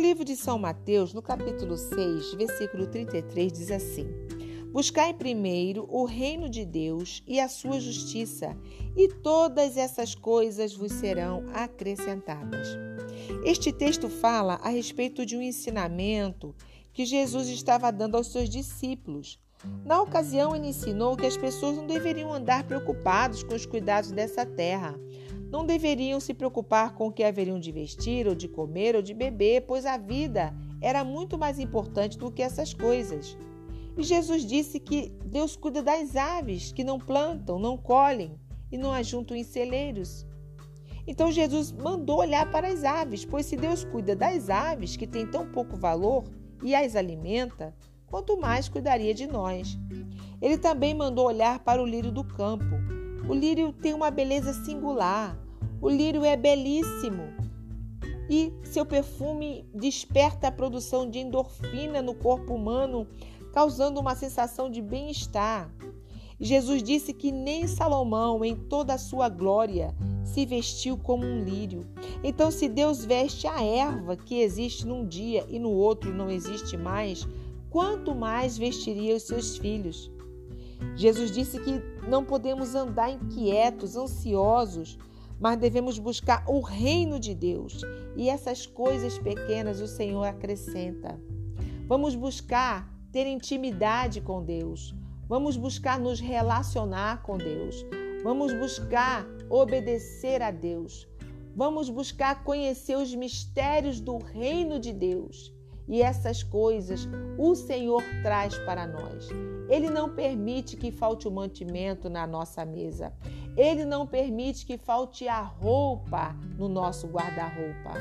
livro de São Mateus, no capítulo 6, versículo 33, diz assim: Buscai primeiro o reino de Deus e a sua justiça, e todas essas coisas vos serão acrescentadas. Este texto fala a respeito de um ensinamento que Jesus estava dando aos seus discípulos. Na ocasião, ele ensinou que as pessoas não deveriam andar preocupados com os cuidados dessa terra. Não deveriam se preocupar com o que haveriam de vestir, ou de comer, ou de beber, pois a vida era muito mais importante do que essas coisas. E Jesus disse que Deus cuida das aves que não plantam, não colhem e não ajuntam em celeiros. Então Jesus mandou olhar para as aves, pois se Deus cuida das aves que têm tão pouco valor e as alimenta, quanto mais cuidaria de nós. Ele também mandou olhar para o lírio do campo. O lírio tem uma beleza singular. O lírio é belíssimo. E seu perfume desperta a produção de endorfina no corpo humano, causando uma sensação de bem-estar. Jesus disse que nem Salomão, em toda a sua glória, se vestiu como um lírio. Então, se Deus veste a erva que existe num dia e no outro não existe mais, quanto mais vestiria os seus filhos? Jesus disse que não podemos andar inquietos, ansiosos, mas devemos buscar o reino de Deus. E essas coisas pequenas o Senhor acrescenta. Vamos buscar ter intimidade com Deus. Vamos buscar nos relacionar com Deus. Vamos buscar obedecer a Deus. Vamos buscar conhecer os mistérios do reino de Deus. E essas coisas o Senhor traz para nós. Ele não permite que falte o mantimento na nossa mesa. Ele não permite que falte a roupa no nosso guarda-roupa.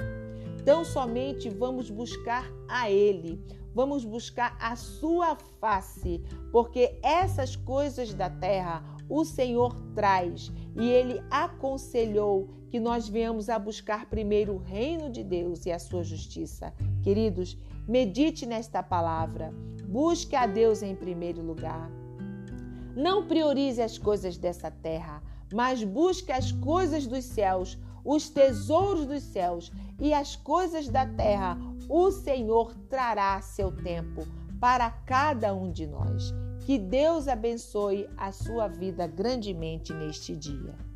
Então somente vamos buscar a Ele, vamos buscar a Sua face, porque essas coisas da terra o Senhor traz e Ele aconselhou que nós venhamos a buscar primeiro o reino de Deus e a Sua justiça. Queridos, medite nesta palavra, busque a Deus em primeiro lugar. Não priorize as coisas dessa terra, mas busque as coisas dos céus, os tesouros dos céus e as coisas da terra. O Senhor trará seu tempo para cada um de nós. Que Deus abençoe a sua vida grandemente neste dia.